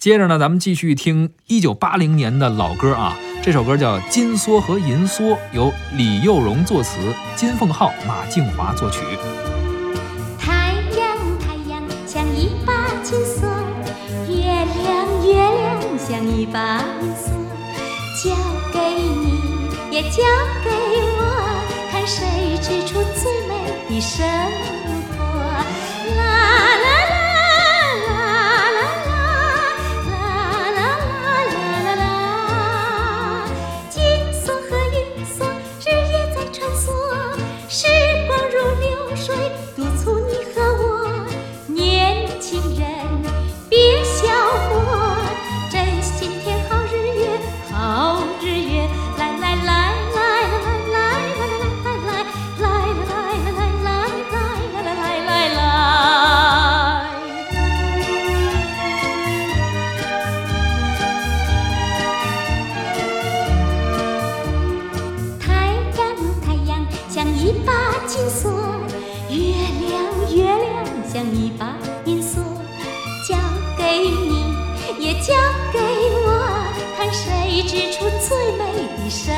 接着呢，咱们继续听一九八零年的老歌啊，这首歌叫《金梭和银梭》，由李幼荣作词，金凤浩、马静华作曲。太阳，太阳像一把金梭，月亮，月亮像一把银梭，交给你，也交给我，看谁织出最美的生活。一把金锁，月亮，月亮像一把银锁，交给你，也交给我，看谁织出最美的生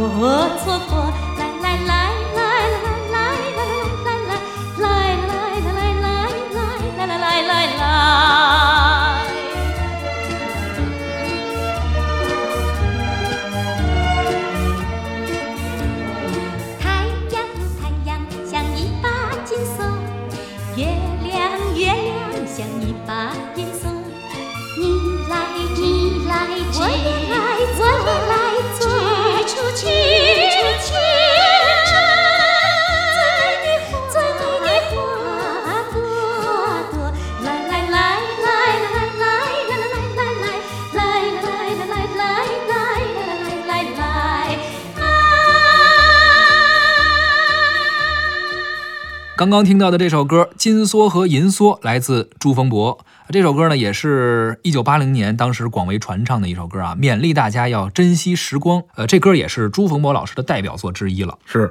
我错过，来来来来来来来来来来来来来来来来来来来。太阳，太阳像一把金梭，月亮，月亮像一把银刚刚听到的这首歌《金梭和银梭》来自朱逢博。这首歌呢，也是一九八零年当时广为传唱的一首歌啊，勉励大家要珍惜时光。呃，这歌也是朱逢博老师的代表作之一了。是